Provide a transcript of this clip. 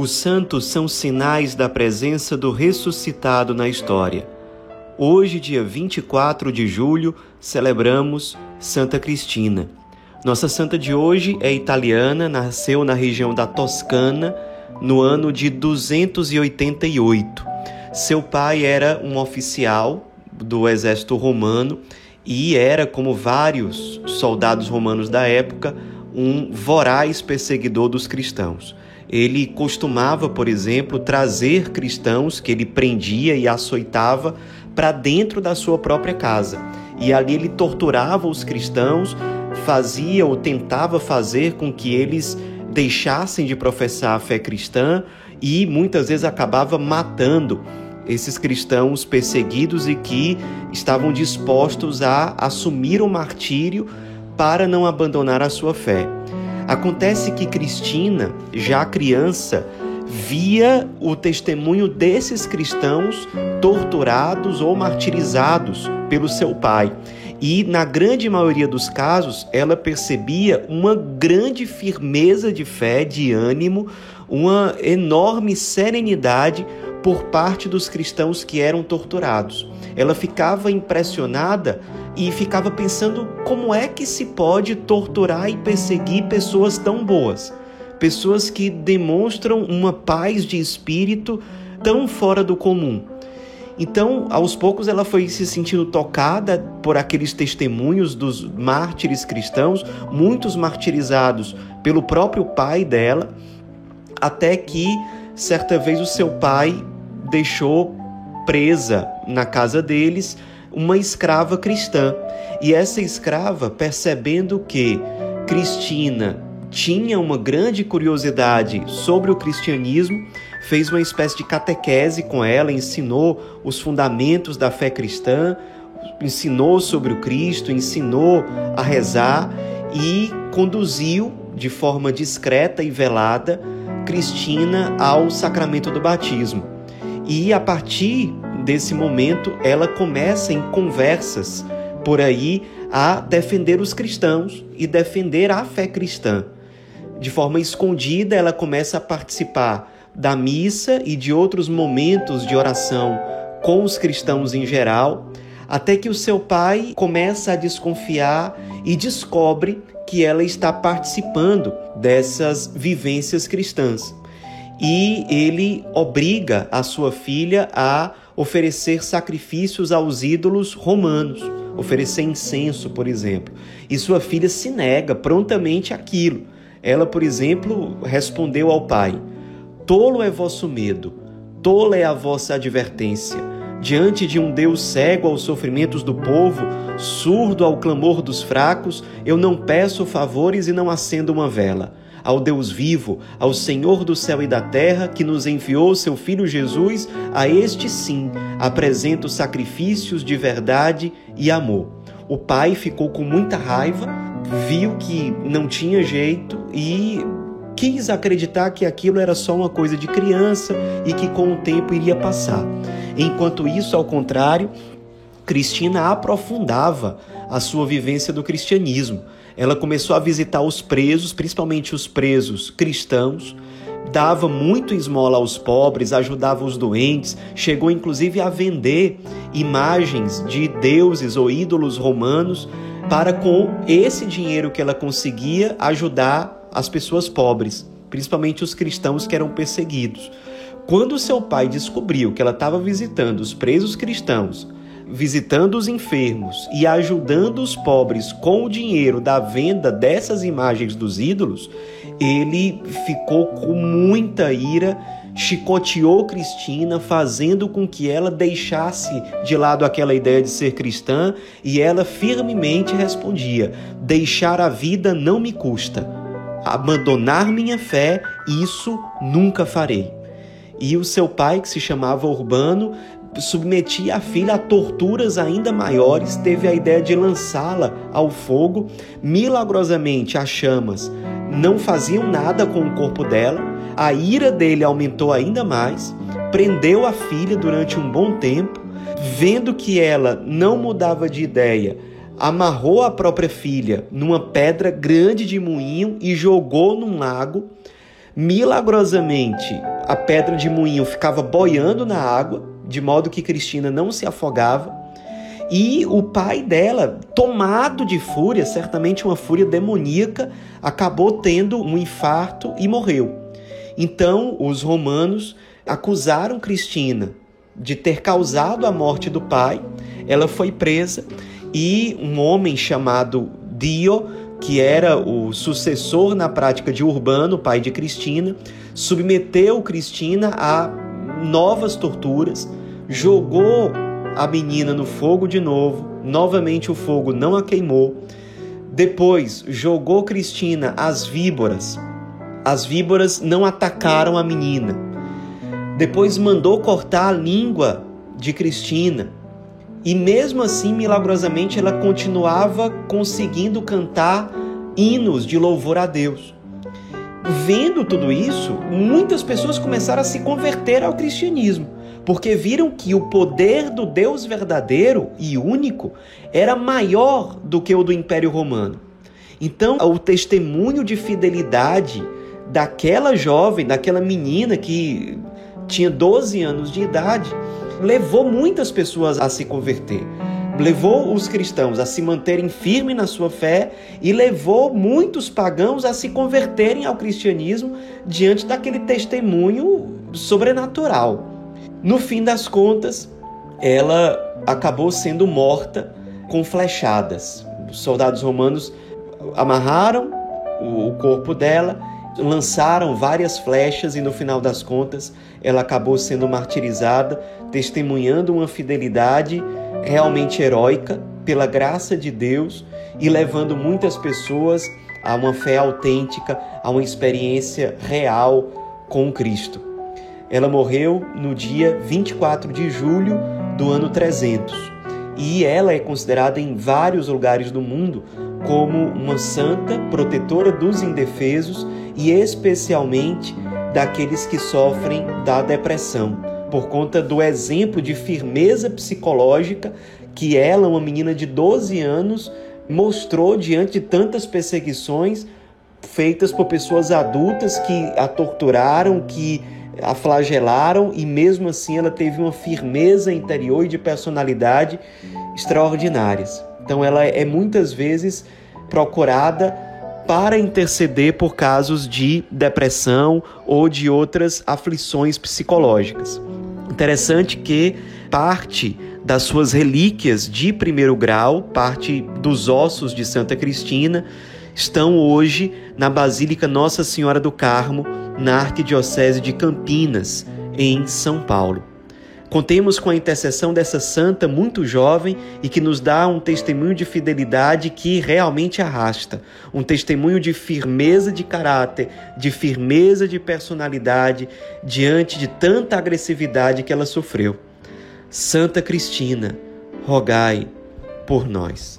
Os santos são sinais da presença do ressuscitado na história. Hoje, dia 24 de julho, celebramos Santa Cristina. Nossa santa de hoje é italiana, nasceu na região da Toscana no ano de 288. Seu pai era um oficial do exército romano e era, como vários soldados romanos da época, um voraz perseguidor dos cristãos. Ele costumava, por exemplo, trazer cristãos que ele prendia e açoitava para dentro da sua própria casa. E ali ele torturava os cristãos, fazia ou tentava fazer com que eles deixassem de professar a fé cristã e muitas vezes acabava matando esses cristãos perseguidos e que estavam dispostos a assumir o martírio para não abandonar a sua fé. Acontece que Cristina, já criança, via o testemunho desses cristãos torturados ou martirizados pelo seu pai. E, na grande maioria dos casos, ela percebia uma grande firmeza de fé, de ânimo, uma enorme serenidade por parte dos cristãos que eram torturados. Ela ficava impressionada e ficava pensando como é que se pode torturar e perseguir pessoas tão boas, pessoas que demonstram uma paz de espírito tão fora do comum. Então, aos poucos, ela foi se sentindo tocada por aqueles testemunhos dos mártires cristãos, muitos martirizados pelo próprio pai dela, até que certa vez o seu pai deixou presa na casa deles uma escrava cristã. E essa escrava, percebendo que Cristina tinha uma grande curiosidade sobre o cristianismo, fez uma espécie de catequese com ela, ensinou os fundamentos da fé cristã, ensinou sobre o Cristo, ensinou a rezar e conduziu de forma discreta e velada Cristina ao sacramento do batismo. E a partir desse momento, ela começa em conversas por aí a defender os cristãos e defender a fé cristã. De forma escondida, ela começa a participar da missa e de outros momentos de oração com os cristãos em geral, até que o seu pai começa a desconfiar e descobre que ela está participando dessas vivências cristãs. E ele obriga a sua filha a oferecer sacrifícios aos ídolos romanos, oferecer incenso, por exemplo. E sua filha se nega prontamente aquilo. Ela, por exemplo, respondeu ao pai: Tolo é vosso medo, tola é a vossa advertência. Diante de um Deus cego aos sofrimentos do povo, surdo ao clamor dos fracos, eu não peço favores e não acendo uma vela ao Deus vivo, ao Senhor do céu e da terra, que nos enviou seu Filho Jesus, a este sim apresento sacrifícios de verdade e amor. O pai ficou com muita raiva, viu que não tinha jeito e quis acreditar que aquilo era só uma coisa de criança e que com o tempo iria passar. Enquanto isso, ao contrário, Cristina aprofundava a sua vivência do cristianismo. Ela começou a visitar os presos, principalmente os presos cristãos, dava muito esmola aos pobres, ajudava os doentes, chegou inclusive a vender imagens de deuses ou ídolos romanos para com esse dinheiro que ela conseguia ajudar as pessoas pobres, principalmente os cristãos que eram perseguidos. Quando seu pai descobriu que ela estava visitando os presos cristãos, visitando os enfermos e ajudando os pobres com o dinheiro da venda dessas imagens dos ídolos, ele ficou com muita ira, chicoteou Cristina, fazendo com que ela deixasse de lado aquela ideia de ser cristã, e ela firmemente respondia: Deixar a vida não me custa. Abandonar minha fé, isso nunca farei. E o seu pai, que se chamava Urbano, submetia a filha a torturas ainda maiores, teve a ideia de lançá-la ao fogo. Milagrosamente, as chamas não faziam nada com o corpo dela. A ira dele aumentou ainda mais, prendeu a filha durante um bom tempo, vendo que ela não mudava de ideia. Amarrou a própria filha numa pedra grande de moinho e jogou num lago Milagrosamente, a pedra de moinho ficava boiando na água, de modo que Cristina não se afogava. E o pai dela, tomado de fúria, certamente uma fúria demoníaca, acabou tendo um infarto e morreu. Então, os romanos acusaram Cristina de ter causado a morte do pai. Ela foi presa e um homem chamado Dio, que era o sucessor na prática de Urbano, pai de Cristina, submeteu Cristina a novas torturas, jogou a menina no fogo de novo, novamente o fogo não a queimou. Depois jogou Cristina às víboras. As víboras não atacaram a menina. Depois mandou cortar a língua de Cristina. E mesmo assim, milagrosamente, ela continuava conseguindo cantar hinos de louvor a Deus. Vendo tudo isso, muitas pessoas começaram a se converter ao cristianismo porque viram que o poder do Deus verdadeiro e único era maior do que o do Império Romano. Então, o testemunho de fidelidade daquela jovem, daquela menina que tinha 12 anos de idade, levou muitas pessoas a se converter. Levou os cristãos a se manterem firmes na sua fé e levou muitos pagãos a se converterem ao cristianismo diante daquele testemunho sobrenatural. No fim das contas, ela acabou sendo morta com flechadas. Os soldados romanos amarraram o corpo dela, lançaram várias flechas e no final das contas ela acabou sendo martirizada, testemunhando uma fidelidade realmente heróica pela graça de Deus e levando muitas pessoas a uma fé autêntica, a uma experiência real com Cristo. Ela morreu no dia 24 de julho do ano 300 e ela é considerada em vários lugares do mundo como uma santa protetora dos indefesos e especialmente daqueles que sofrem da depressão, por conta do exemplo de firmeza psicológica que ela, uma menina de 12 anos, mostrou diante de tantas perseguições feitas por pessoas adultas que a torturaram, que a flagelaram e mesmo assim ela teve uma firmeza interior e de personalidade extraordinárias. Então ela é muitas vezes procurada para interceder por casos de depressão ou de outras aflições psicológicas. Interessante que parte das suas relíquias de primeiro grau, parte dos ossos de Santa Cristina, estão hoje na Basílica Nossa Senhora do Carmo, na Arquidiocese de Campinas, em São Paulo. Contemos com a intercessão dessa santa muito jovem e que nos dá um testemunho de fidelidade que realmente arrasta, um testemunho de firmeza de caráter, de firmeza de personalidade diante de tanta agressividade que ela sofreu. Santa Cristina, rogai por nós.